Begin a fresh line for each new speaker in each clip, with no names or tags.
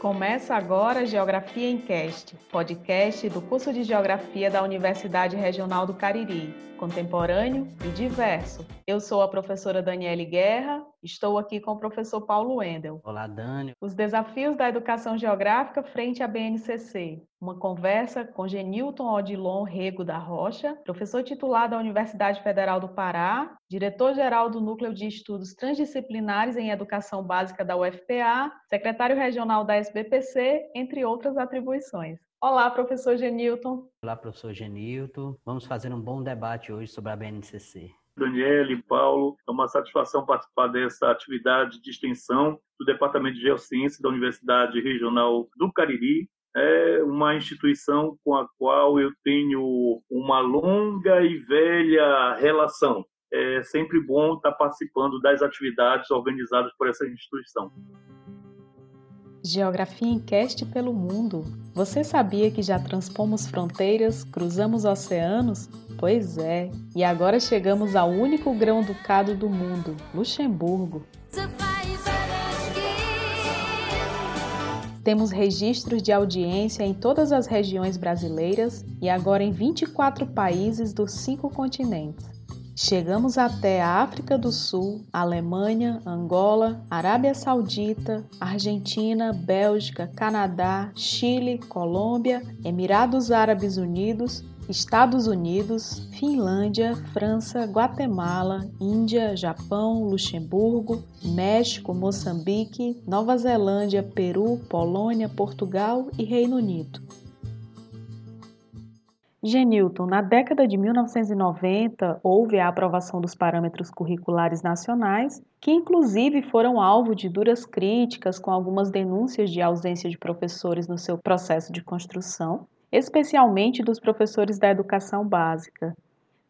Começa agora Geografia em Cast, podcast do curso de Geografia da Universidade Regional do Cariri, contemporâneo e diverso. Eu sou a professora Daniele Guerra, estou aqui com o professor Paulo Wendel.
Olá, Dani.
Os desafios da educação geográfica frente à BNCC. Uma conversa com Genilton Odilon Rego da Rocha, professor titular da Universidade Federal do Pará, diretor-geral do Núcleo de Estudos Transdisciplinares em Educação Básica da UFPA, secretário regional da SBPC, entre outras atribuições. Olá, professor Genilton.
Olá, professor Genilton. Vamos fazer um bom debate hoje sobre a BNCC.
Daniele, Paulo, é uma satisfação participar dessa atividade de extensão do Departamento de Geociência da Universidade Regional do Cariri. É uma instituição com a qual eu tenho uma longa e velha relação. É sempre bom estar participando das atividades organizadas por essa instituição.
Geografia em Cast pelo Mundo. Você sabia que já transpomos fronteiras, cruzamos oceanos? Pois é, e agora chegamos ao único grão-ducado do mundo, Luxemburgo. Temos registros de audiência em todas as regiões brasileiras e agora em 24 países dos cinco continentes. Chegamos até a África do Sul, Alemanha, Angola, Arábia Saudita, Argentina, Bélgica, Canadá, Chile, Colômbia, Emirados Árabes Unidos, Estados Unidos, Finlândia, França, Guatemala, Índia, Japão, Luxemburgo, México, Moçambique, Nova Zelândia, Peru, Polônia, Portugal e Reino Unido. Genilton, na década de 1990, houve a aprovação dos parâmetros curriculares nacionais, que inclusive foram alvo de duras críticas com algumas denúncias de ausência de professores no seu processo de construção, especialmente dos professores da educação básica.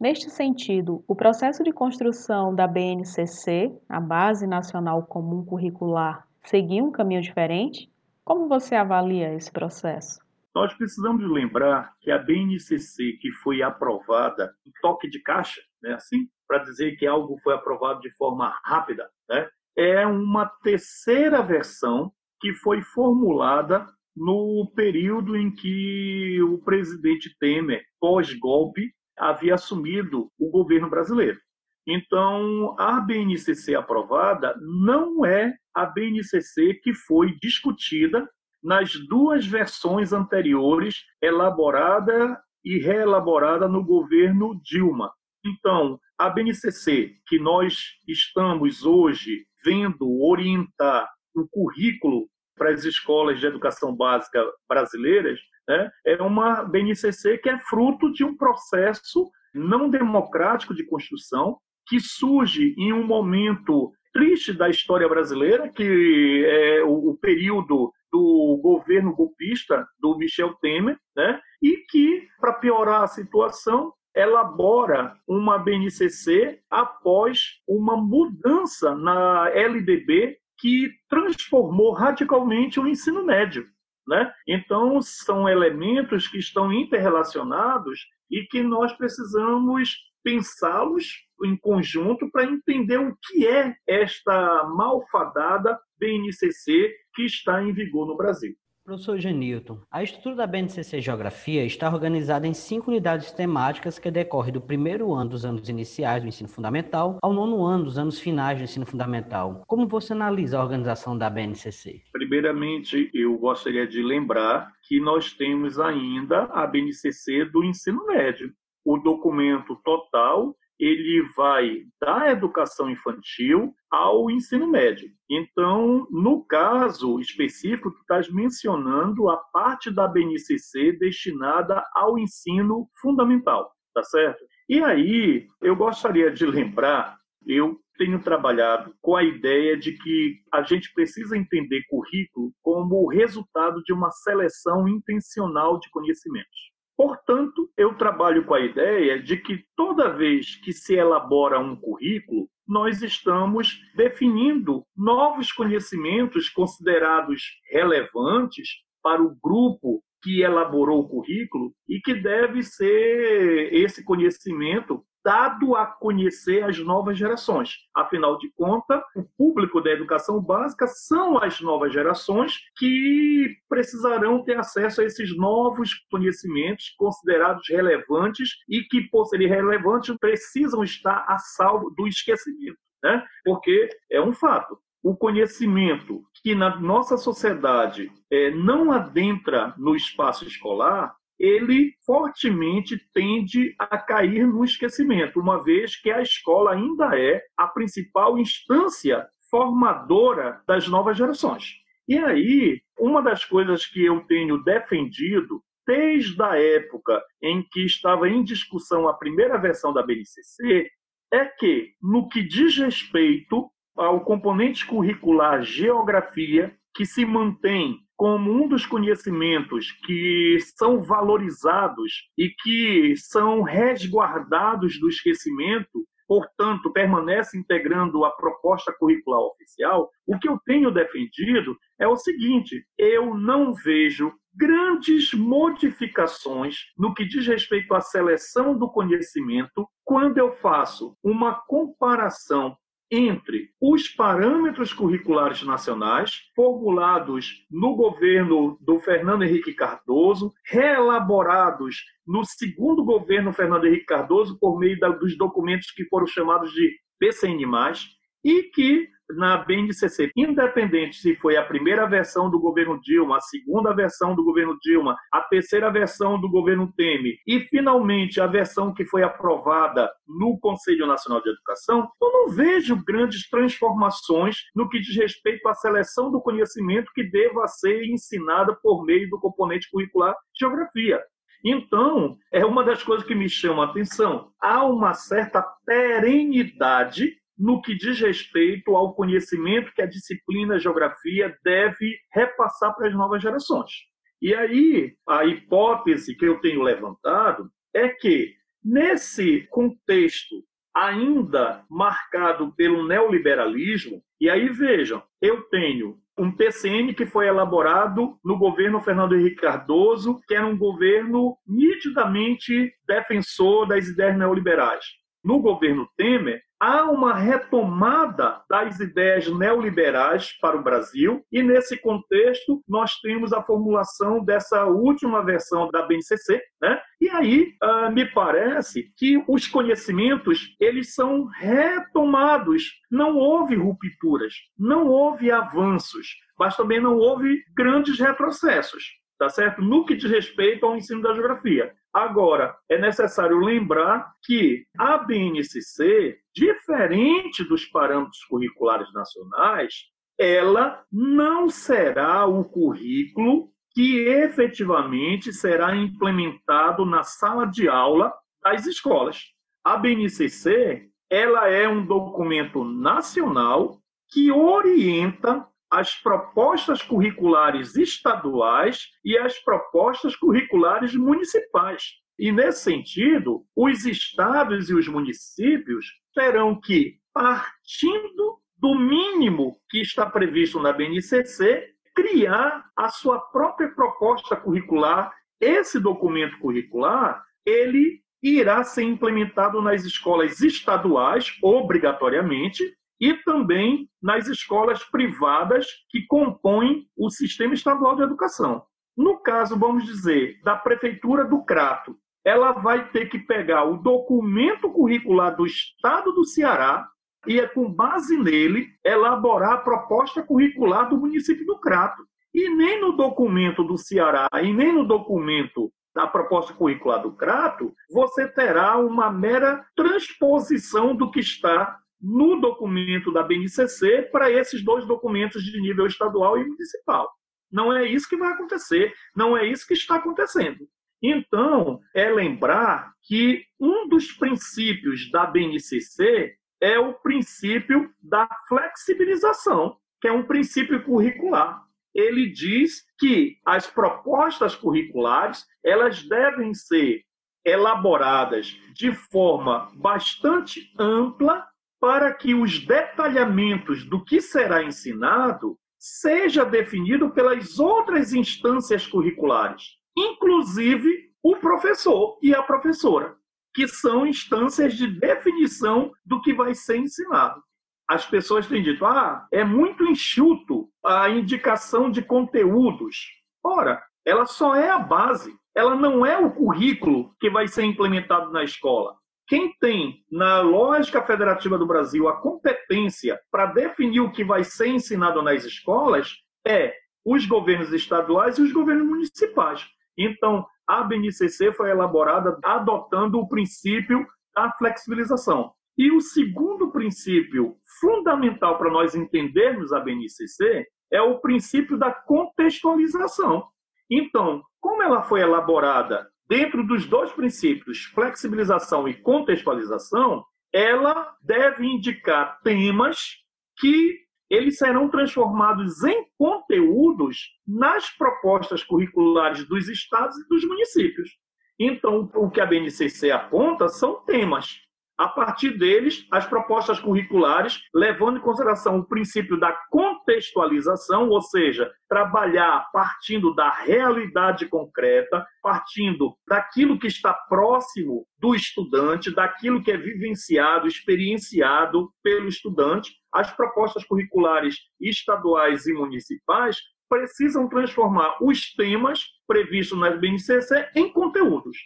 Neste sentido, o processo de construção da BNCC, a Base Nacional Comum Curricular, seguiu um caminho diferente? Como você avalia esse processo?
Nós precisamos lembrar que a BNCC, que foi aprovada em toque de caixa, né, assim, para dizer que algo foi aprovado de forma rápida, né, é uma terceira versão que foi formulada no período em que o presidente Temer, pós-golpe, havia assumido o governo brasileiro. Então, a BNCC aprovada não é a BNCC que foi discutida nas duas versões anteriores, elaborada e reelaborada no governo Dilma. Então, a BNCC, que nós estamos hoje vendo orientar o currículo para as escolas de educação básica brasileiras, né, é uma BNCC que é fruto de um processo não democrático de construção que surge em um momento triste da história brasileira, que é o, o período do governo golpista do Michel Temer, né? e que, para piorar a situação, elabora uma BNCC após uma mudança na LDB que transformou radicalmente o ensino médio. Né? Então, são elementos que estão interrelacionados e que nós precisamos pensá-los em conjunto para entender o que é esta malfadada BNCC que está em vigor no Brasil.
Professor Genilton, a estrutura da BNCC Geografia está organizada em cinco unidades temáticas que decorrem do primeiro ano dos anos iniciais do ensino fundamental ao nono ano dos anos finais do ensino fundamental. Como você analisa a organização da BNCC?
Primeiramente, eu gostaria de lembrar que nós temos ainda a BNCC do ensino médio. O documento total ele vai da educação infantil ao ensino médio. Então, no caso específico, tu estás mencionando a parte da BNCC destinada ao ensino fundamental, tá certo? E aí, eu gostaria de lembrar, eu tenho trabalhado com a ideia de que a gente precisa entender currículo como o resultado de uma seleção intencional de conhecimentos. Portanto, eu trabalho com a ideia de que toda vez que se elabora um currículo, nós estamos definindo novos conhecimentos considerados relevantes para o grupo que elaborou o currículo e que deve ser esse conhecimento dado a conhecer as novas gerações. Afinal de contas, o público da educação básica são as novas gerações que precisarão ter acesso a esses novos conhecimentos considerados relevantes e que, por serem relevantes, precisam estar a salvo do esquecimento. Né? Porque é um fato. O conhecimento que na nossa sociedade é, não adentra no espaço escolar, ele fortemente tende a cair no esquecimento, uma vez que a escola ainda é a principal instância formadora das novas gerações. E aí, uma das coisas que eu tenho defendido desde a época em que estava em discussão a primeira versão da BNCC é que, no que diz respeito ao componente curricular geografia, que se mantém como um dos conhecimentos que são valorizados e que são resguardados do esquecimento, portanto, permanece integrando a proposta curricular oficial, o que eu tenho defendido é o seguinte: eu não vejo grandes modificações no que diz respeito à seleção do conhecimento quando eu faço uma comparação entre os parâmetros curriculares nacionais formulados no governo do Fernando Henrique Cardoso, reelaborados no segundo governo Fernando Henrique Cardoso por meio dos documentos que foram chamados de PCN+, e que na BNCC, independente se foi a primeira versão do governo Dilma, a segunda versão do governo Dilma, a terceira versão do governo Temer e finalmente a versão que foi aprovada no Conselho Nacional de Educação, eu não vejo grandes transformações no que diz respeito à seleção do conhecimento que deva ser ensinada por meio do componente curricular Geografia. Então, é uma das coisas que me chama a atenção. Há uma certa perenidade no que diz respeito ao conhecimento que a disciplina geografia deve repassar para as novas gerações. E aí, a hipótese que eu tenho levantado é que, nesse contexto ainda marcado pelo neoliberalismo, e aí vejam, eu tenho um PCN que foi elaborado no governo Fernando Henrique Cardoso, que era um governo nitidamente defensor das ideias neoliberais. No governo Temer, há uma retomada das ideias neoliberais para o Brasil, e nesse contexto nós temos a formulação dessa última versão da BNCC, né? E aí uh, me parece que os conhecimentos eles são retomados, não houve rupturas, não houve avanços, mas também não houve grandes retrocessos tá certo? No que diz respeito ao ensino da geografia. Agora, é necessário lembrar que a BNCC, diferente dos parâmetros curriculares nacionais, ela não será o currículo que efetivamente será implementado na sala de aula das escolas. A BNCC, ela é um documento nacional que orienta as propostas curriculares estaduais e as propostas curriculares municipais. E, nesse sentido, os estados e os municípios terão que, partindo do mínimo que está previsto na BNCC, criar a sua própria proposta curricular. Esse documento curricular, ele irá ser implementado nas escolas estaduais, obrigatoriamente, e também nas escolas privadas que compõem o sistema estadual de educação. No caso, vamos dizer, da prefeitura do Crato, ela vai ter que pegar o documento curricular do estado do Ceará e, é com base nele, elaborar a proposta curricular do município do Crato. E nem no documento do Ceará e nem no documento da proposta curricular do Crato, você terá uma mera transposição do que está no documento da BNCC para esses dois documentos de nível estadual e municipal. Não é isso que vai acontecer, não é isso que está acontecendo. Então, é lembrar que um dos princípios da BNCC é o princípio da flexibilização, que é um princípio curricular. Ele diz que as propostas curriculares, elas devem ser elaboradas de forma bastante ampla para que os detalhamentos do que será ensinado seja definido pelas outras instâncias curriculares, inclusive o professor e a professora. que são instâncias de definição do que vai ser ensinado. As pessoas têm dito, ah, é muito enxuto a indicação de conteúdos. Ora, ela só é a base, ela não é o currículo que vai ser implementado na escola. Quem tem, na lógica federativa do Brasil, a competência para definir o que vai ser ensinado nas escolas é os governos estaduais e os governos municipais. Então, a BNCC foi elaborada adotando o princípio da flexibilização. E o segundo princípio fundamental para nós entendermos a BNCC é o princípio da contextualização. Então, como ela foi elaborada dentro dos dois princípios, flexibilização e contextualização, ela deve indicar temas que eles serão transformados em conteúdos nas propostas curriculares dos estados e dos municípios. Então, o que a BNCC aponta são temas a partir deles, as propostas curriculares, levando em consideração o princípio da contextualização, ou seja, trabalhar partindo da realidade concreta, partindo daquilo que está próximo do estudante, daquilo que é vivenciado, experienciado pelo estudante. As propostas curriculares estaduais e municipais precisam transformar os temas previstos nas BNCC em conteúdos.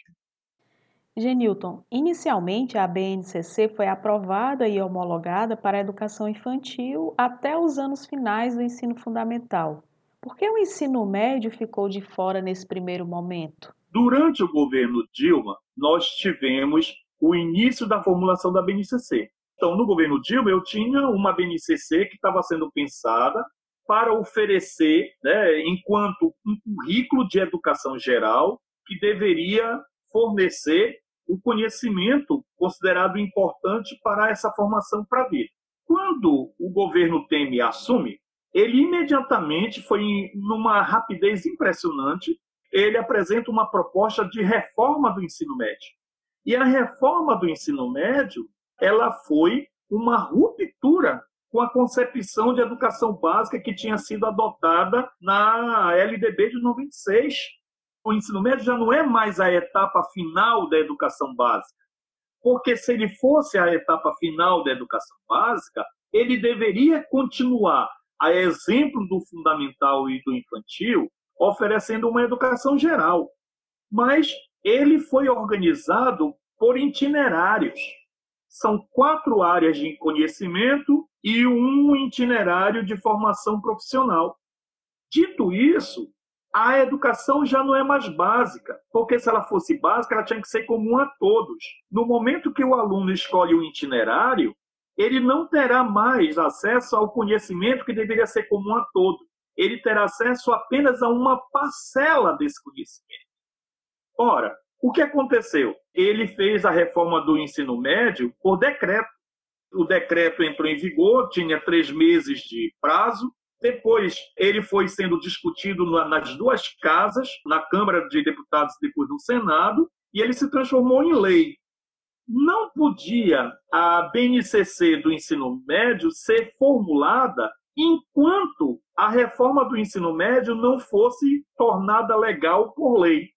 Genilton, inicialmente a BNCC foi aprovada e homologada para a educação infantil até os anos finais do ensino fundamental. Por que o ensino médio ficou de fora nesse primeiro momento?
Durante o governo Dilma, nós tivemos o início da formulação da BNCC. Então, no governo Dilma, eu tinha uma BNCC que estava sendo pensada para oferecer, né, enquanto um currículo de educação geral que deveria fornecer o conhecimento considerado importante para essa formação para a vida. Quando o governo Temer assume, ele imediatamente foi numa rapidez impressionante, ele apresenta uma proposta de reforma do ensino médio. E a reforma do ensino médio, ela foi uma ruptura com a concepção de educação básica que tinha sido adotada na LDB de 96 o ensino médio já não é mais a etapa final da educação básica. Porque se ele fosse a etapa final da educação básica, ele deveria continuar, a exemplo do fundamental e do infantil, oferecendo uma educação geral. Mas ele foi organizado por itinerários. São quatro áreas de conhecimento e um itinerário de formação profissional. Dito isso, a educação já não é mais básica, porque se ela fosse básica, ela tinha que ser comum a todos. No momento que o aluno escolhe o itinerário, ele não terá mais acesso ao conhecimento que deveria ser comum a todos. Ele terá acesso apenas a uma parcela desse conhecimento. Ora, o que aconteceu? Ele fez a reforma do ensino médio por decreto. O decreto entrou em vigor, tinha três meses de prazo, depois, ele foi sendo discutido nas duas casas, na Câmara de Deputados e depois no Senado, e ele se transformou em lei. Não podia a BNCC do ensino médio ser formulada enquanto a reforma do ensino médio não fosse tornada legal por lei.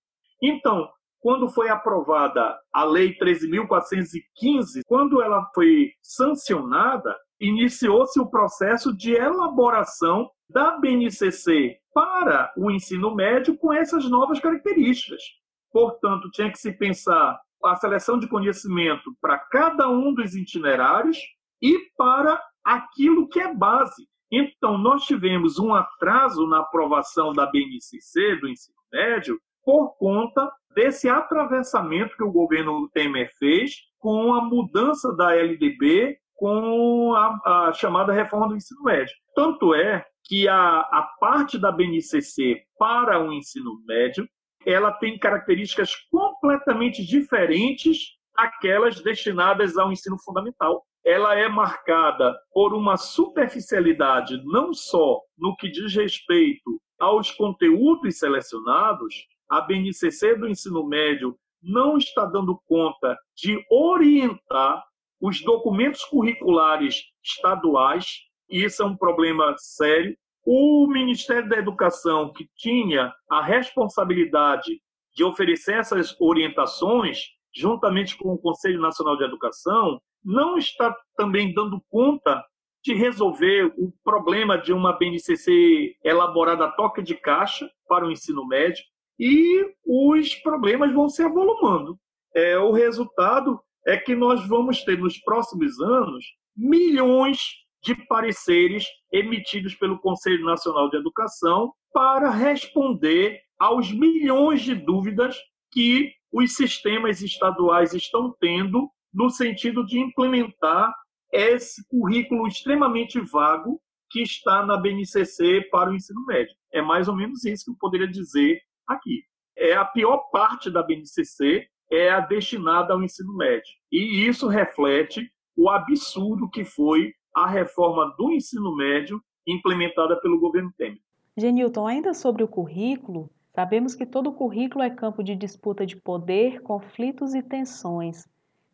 Então, quando foi aprovada a Lei 13.415, quando ela foi sancionada, iniciou-se o processo de elaboração da BNCC para o ensino médio com essas novas características. Portanto, tinha que se pensar a seleção de conhecimento para cada um dos itinerários e para aquilo que é base. Então, nós tivemos um atraso na aprovação da BNCC, do ensino médio, por conta desse atravessamento que o governo Temer fez com a mudança da LDB com a, a chamada reforma do ensino médio. Tanto é que a, a parte da BNCC para o ensino médio ela tem características completamente diferentes daquelas destinadas ao ensino fundamental. Ela é marcada por uma superficialidade não só no que diz respeito aos conteúdos selecionados, a BNCC do ensino médio não está dando conta de orientar os documentos curriculares estaduais, e isso é um problema sério. O Ministério da Educação, que tinha a responsabilidade de oferecer essas orientações, juntamente com o Conselho Nacional de Educação, não está também dando conta de resolver o problema de uma BNCC elaborada toque de caixa para o ensino médio e os problemas vão se avolumando. É, o resultado é que nós vamos ter nos próximos anos milhões de pareceres emitidos pelo Conselho Nacional de Educação para responder aos milhões de dúvidas que os sistemas estaduais estão tendo no sentido de implementar esse currículo extremamente vago que está na BNCC para o ensino médio. É mais ou menos isso que eu poderia dizer aqui. É a pior parte da BNCC é a destinada ao ensino médio. E isso reflete o absurdo que foi a reforma do ensino médio implementada pelo governo Temer.
Genilton, ainda sobre o currículo, sabemos que todo currículo é campo de disputa de poder, conflitos e tensões.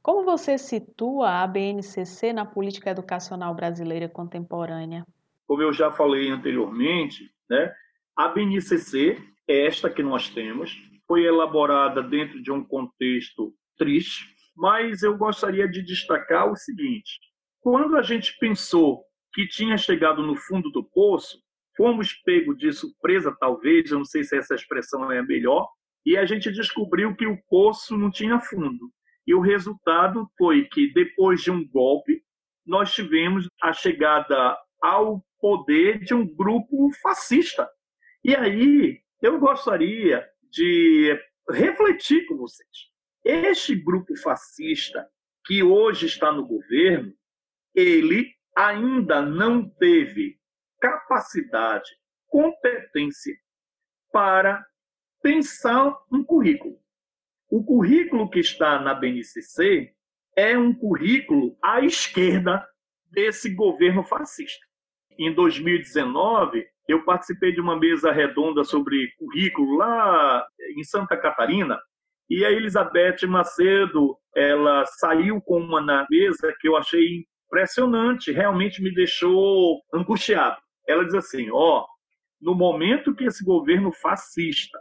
Como você situa a BNCC na política educacional brasileira contemporânea?
Como eu já falei anteriormente, né, a BNCC esta que nós temos, foi elaborada dentro de um contexto triste, mas eu gostaria de destacar o seguinte: quando a gente pensou que tinha chegado no fundo do poço, fomos pego de surpresa, talvez, eu não sei se essa expressão é a melhor, e a gente descobriu que o poço não tinha fundo. E o resultado foi que, depois de um golpe, nós tivemos a chegada ao poder de um grupo fascista. E aí, eu gostaria de refletir com vocês. Este grupo fascista que hoje está no governo, ele ainda não teve capacidade, competência para pensar um currículo. O currículo que está na BNCC é um currículo à esquerda desse governo fascista. Em 2019, eu participei de uma mesa redonda sobre currículo lá em Santa Catarina, e a Elizabeth Macedo, ela saiu com uma na mesa que eu achei impressionante, realmente me deixou angustiado. Ela diz assim: ó, oh, no momento que esse governo fascista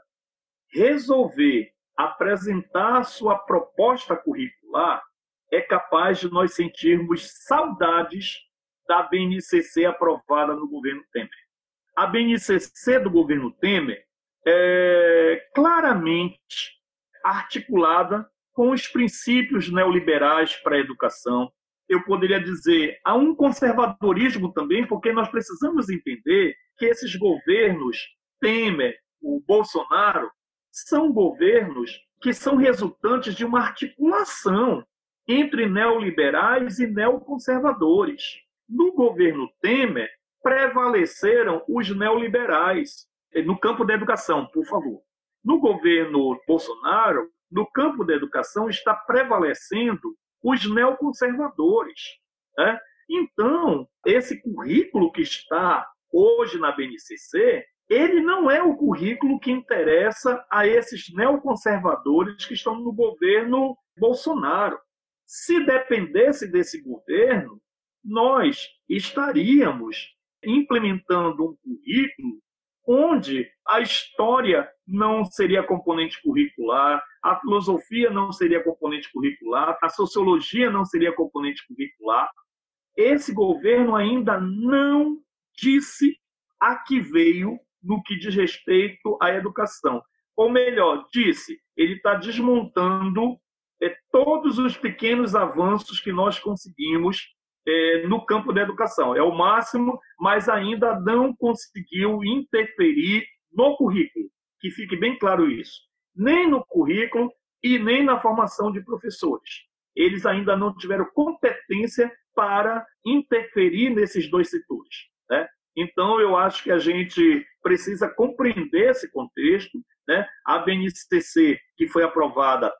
resolver apresentar sua proposta curricular, é capaz de nós sentirmos saudades da BNCC aprovada no governo Temer. A BNCC do governo Temer é claramente articulada com os princípios neoliberais para a educação. Eu poderia dizer, há um conservadorismo também, porque nós precisamos entender que esses governos, Temer, o Bolsonaro, são governos que são resultantes de uma articulação entre neoliberais e neoconservadores. No governo Temer, prevaleceram os neoliberais no campo da educação, por favor. No governo Bolsonaro, no campo da educação, está prevalecendo os neoconservadores. Né? Então, esse currículo que está hoje na BNCC ele não é o currículo que interessa a esses neoconservadores que estão no governo Bolsonaro. Se dependesse desse governo, nós estaríamos implementando um currículo onde a história não seria componente curricular, a filosofia não seria componente curricular, a sociologia não seria componente curricular. Esse governo ainda não disse a que veio no que diz respeito à educação. Ou melhor, disse, ele está desmontando é, todos os pequenos avanços que nós conseguimos é, no campo da educação. É o máximo, mas ainda não conseguiu interferir no currículo. Que fique bem claro isso. Nem no currículo e nem na formação de professores. Eles ainda não tiveram competência para interferir nesses dois setores. Né? Então, eu acho que a gente precisa compreender esse contexto. Né? A BNCC, que foi aprovada,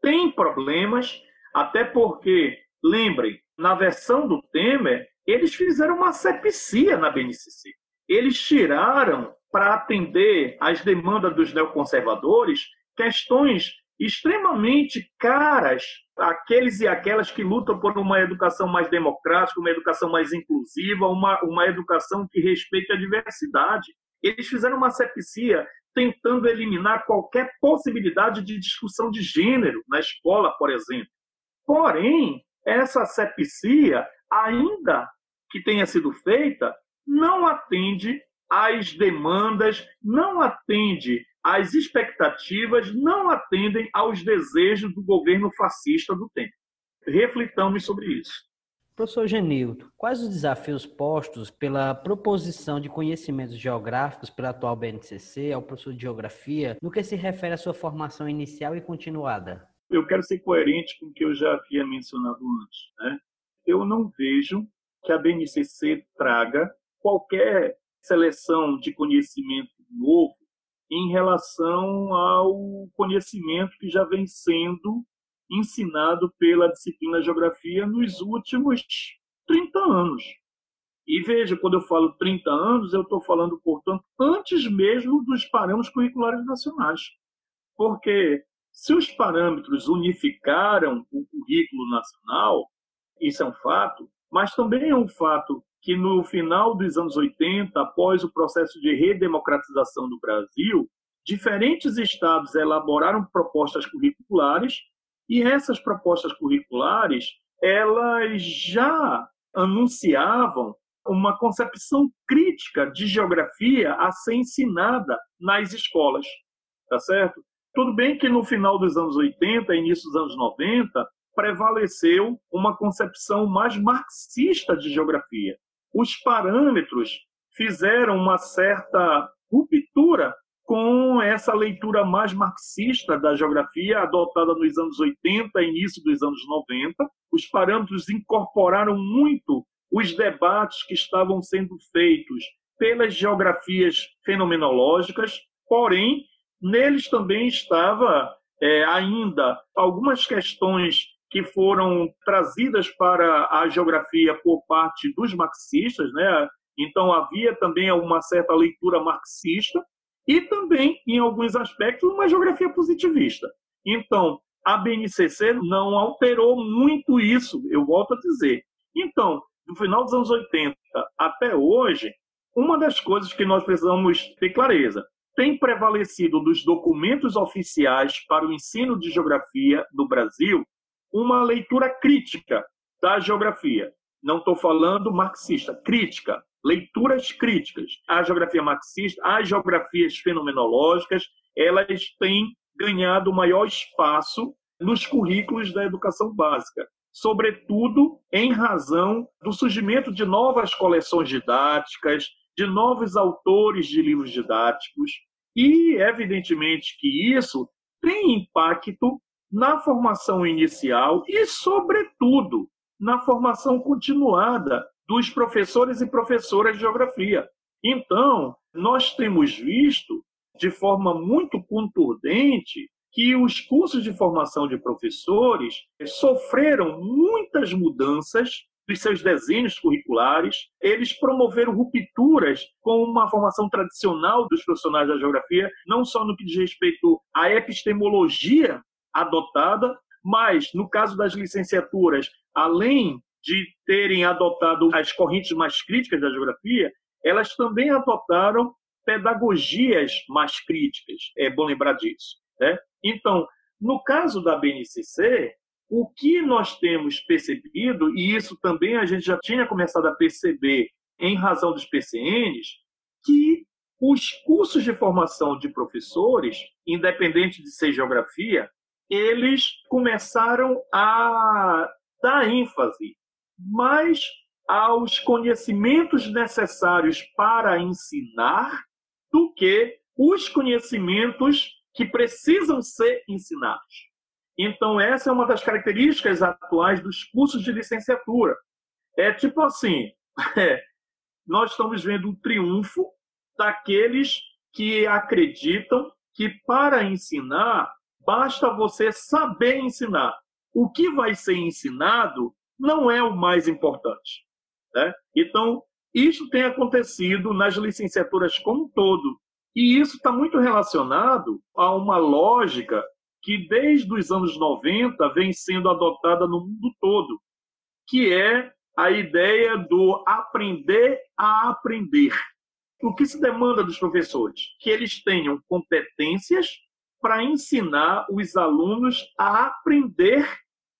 tem problemas, até porque, lembrem, na versão do Temer, eles fizeram uma sepsia na BNCC. Eles tiraram, para atender às demandas dos neoconservadores, questões extremamente caras àqueles e aquelas que lutam por uma educação mais democrática, uma educação mais inclusiva, uma, uma educação que respeite a diversidade. Eles fizeram uma sepsia tentando eliminar qualquer possibilidade de discussão de gênero na escola, por exemplo. Porém, essa asepsia, ainda que tenha sido feita, não atende às demandas, não atende às expectativas, não atendem aos desejos do governo fascista do tempo. Reflitamos sobre isso.
Professor Genildo, quais os desafios postos pela proposição de conhecimentos geográficos pela atual BNCC ao professor de Geografia no que se refere à sua formação inicial e continuada?
Eu quero ser coerente com o que eu já havia mencionado antes. Né? Eu não vejo que a BNCC traga qualquer seleção de conhecimento novo em relação ao conhecimento que já vem sendo ensinado pela disciplina Geografia nos últimos 30 anos. E veja, quando eu falo 30 anos, eu estou falando, portanto, antes mesmo dos parâmetros curriculares nacionais. Porque se os parâmetros unificaram o currículo nacional, isso é um fato, mas também é um fato que no final dos anos 80, após o processo de redemocratização do Brasil, diferentes estados elaboraram propostas curriculares e essas propostas curriculares, elas já anunciavam uma concepção crítica de geografia a ser ensinada nas escolas, tá certo? Tudo bem que no final dos anos 80, início dos anos 90, prevaleceu uma concepção mais marxista de geografia. Os parâmetros fizeram uma certa ruptura com essa leitura mais marxista da geografia, adotada nos anos 80 início dos anos 90. Os parâmetros incorporaram muito os debates que estavam sendo feitos pelas geografias fenomenológicas, porém, neles também estava é, ainda algumas questões que foram trazidas para a geografia por parte dos marxistas, né? Então havia também uma certa leitura marxista e também, em alguns aspectos, uma geografia positivista. Então, a BNCC não alterou muito isso, eu volto a dizer. Então, do final dos anos 80 até hoje, uma das coisas que nós precisamos ter clareza, tem prevalecido dos documentos oficiais para o ensino de geografia do Brasil uma leitura crítica da geografia. Não estou falando marxista, crítica leituras críticas. A geografia marxista, as geografias fenomenológicas, elas têm ganhado maior espaço nos currículos da educação básica, sobretudo em razão do surgimento de novas coleções didáticas, de novos autores de livros didáticos, e evidentemente que isso tem impacto na formação inicial e, sobretudo, na formação continuada dos professores e professoras de geografia. Então, nós temos visto de forma muito contundente que os cursos de formação de professores sofreram muitas mudanças dos seus desenhos curriculares, eles promoveram rupturas com uma formação tradicional dos profissionais da geografia, não só no que diz respeito à epistemologia adotada, mas no caso das licenciaturas, além de terem adotado as correntes mais críticas da geografia, elas também adotaram pedagogias mais críticas. É bom lembrar disso. Né? Então, no caso da BNCC, o que nós temos percebido, e isso também a gente já tinha começado a perceber em razão dos PCNs, que os cursos de formação de professores, independente de ser geografia, eles começaram a dar ênfase mais aos conhecimentos necessários para ensinar do que os conhecimentos que precisam ser ensinados. Então, essa é uma das características atuais dos cursos de licenciatura. É tipo assim: é, nós estamos vendo o triunfo daqueles que acreditam que para ensinar basta você saber ensinar. O que vai ser ensinado não é o mais importante. Né? Então, isso tem acontecido nas licenciaturas como um todo. E isso está muito relacionado a uma lógica que, desde os anos 90, vem sendo adotada no mundo todo, que é a ideia do aprender a aprender. O que se demanda dos professores? Que eles tenham competências para ensinar os alunos a aprender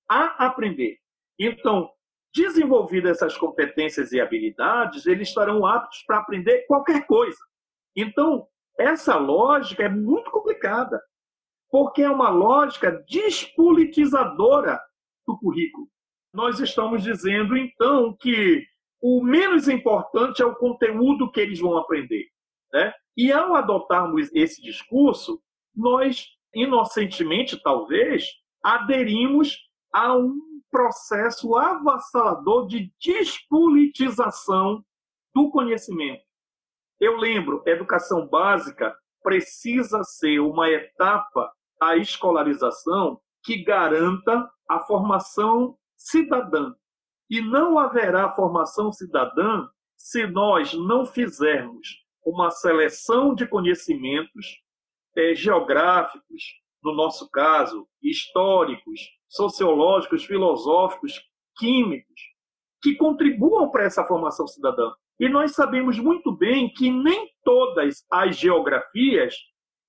a aprender. Então, desenvolvidas essas competências e habilidades, eles estarão aptos para aprender qualquer coisa. Então, essa lógica é muito complicada, porque é uma lógica despolitizadora do currículo. Nós estamos dizendo, então, que o menos importante é o conteúdo que eles vão aprender. Né? E ao adotarmos esse discurso, nós, inocentemente, talvez, aderimos a um processo avassalador de despolitização do conhecimento. Eu lembro, educação básica precisa ser uma etapa da escolarização que garanta a formação cidadã. E não haverá formação cidadã se nós não fizermos uma seleção de conhecimentos é, geográficos, no nosso caso, históricos, sociológicos, filosóficos, químicos, que contribuam para essa formação cidadã. E nós sabemos muito bem que nem todas as geografias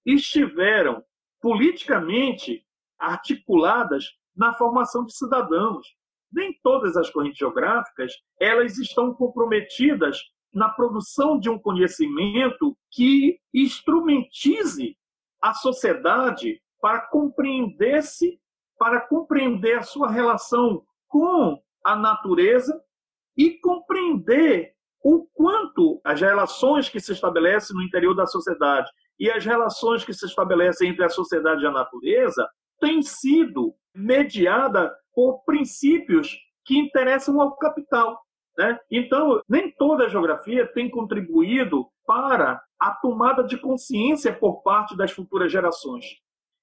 estiveram politicamente articuladas na formação de cidadãos. Nem todas as correntes geográficas elas estão comprometidas na produção de um conhecimento que instrumentize a sociedade para compreender-se, para compreender a sua relação com a natureza e compreender o quanto as relações que se estabelecem no interior da sociedade e as relações que se estabelecem entre a sociedade e a natureza têm sido mediada por princípios que interessam ao capital. Né? Então, nem toda a geografia tem contribuído para a tomada de consciência por parte das futuras gerações.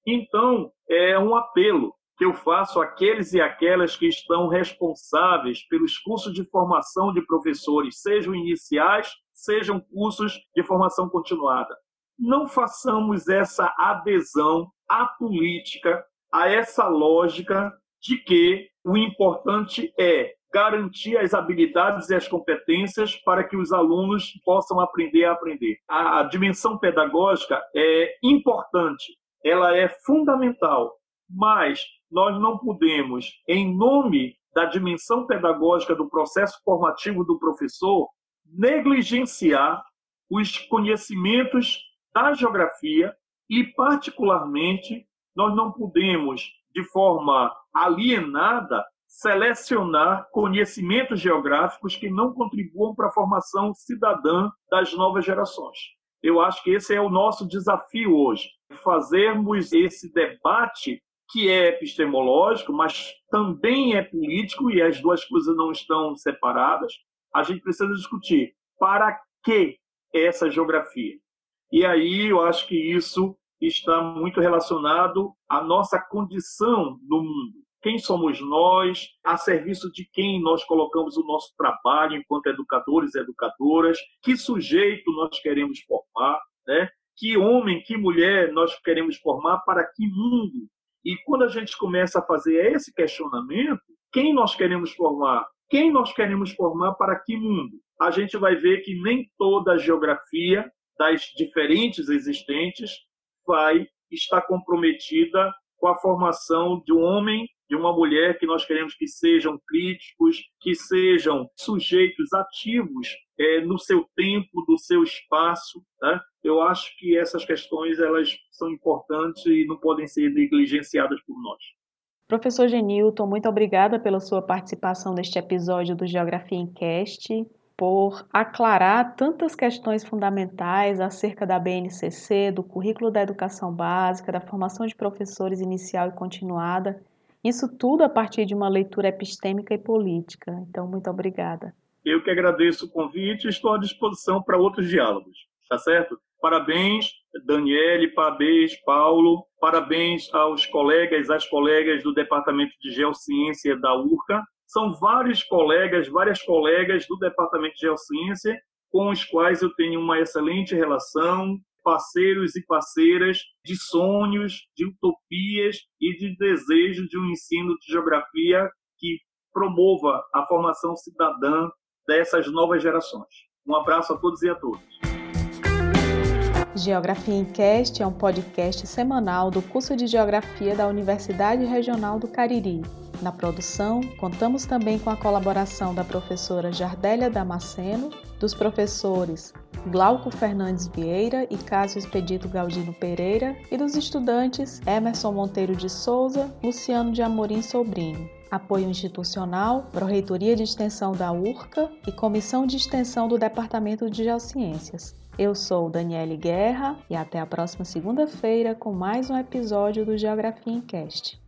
Então, é um apelo que eu faço àqueles e aquelas que estão responsáveis pelos cursos de formação de professores, sejam iniciais, sejam cursos de formação continuada. Não façamos essa adesão à política, a essa lógica de que o importante é garantir as habilidades e as competências para que os alunos possam aprender a aprender. A dimensão pedagógica é importante, ela é fundamental, mas nós não podemos, em nome da dimensão pedagógica do processo formativo do professor, negligenciar os conhecimentos da geografia e, particularmente, nós não podemos, de forma alienada, selecionar conhecimentos geográficos que não contribuam para a formação cidadã das novas gerações. Eu acho que esse é o nosso desafio hoje, fazermos esse debate que é epistemológico, mas também é político e as duas coisas não estão separadas. A gente precisa discutir para que essa geografia. E aí eu acho que isso está muito relacionado à nossa condição no mundo quem somos nós, a serviço de quem nós colocamos o nosso trabalho enquanto educadores e educadoras, que sujeito nós queremos formar, né? que homem, que mulher nós queremos formar, para que mundo. E quando a gente começa a fazer esse questionamento, quem nós queremos formar? Quem nós queremos formar para que mundo? A gente vai ver que nem toda a geografia das diferentes existentes vai estar comprometida com a formação de um homem de uma mulher que nós queremos que sejam críticos, que sejam sujeitos ativos é, no seu tempo, no seu espaço. Né? Eu acho que essas questões elas são importantes e não podem ser negligenciadas por nós.
Professor Genilton, muito obrigada pela sua participação neste episódio do Geografia em Cast, por aclarar tantas questões fundamentais acerca da BNCC, do currículo da educação básica, da formação de professores inicial e continuada isso tudo a partir de uma leitura epistêmica e política. Então, muito obrigada.
Eu que agradeço o convite e estou à disposição para outros diálogos, tá certo? Parabéns, Daniele, parabéns, Paulo, parabéns aos colegas, às colegas do Departamento de Geociência da URCA. São vários colegas, várias colegas do Departamento de Geociência com os quais eu tenho uma excelente relação, parceiros e parceiras de sonhos, de utopias e de desejo de um ensino de geografia que promova a formação cidadã dessas novas gerações. Um abraço a todos e a todas.
Geografia em Cast é um podcast semanal do curso de Geografia da Universidade Regional do Cariri. Na produção, contamos também com a colaboração da professora Jardélia Damasceno, dos professores Glauco Fernandes Vieira e Cássio Expedito Galdino Pereira e dos estudantes Emerson Monteiro de Souza, Luciano de Amorim Sobrinho. Apoio institucional, Proreitoria de Extensão da URCA e Comissão de Extensão do Departamento de Geociências. Eu sou Daniele Guerra e até a próxima segunda-feira com mais um episódio do Geografia em Cast.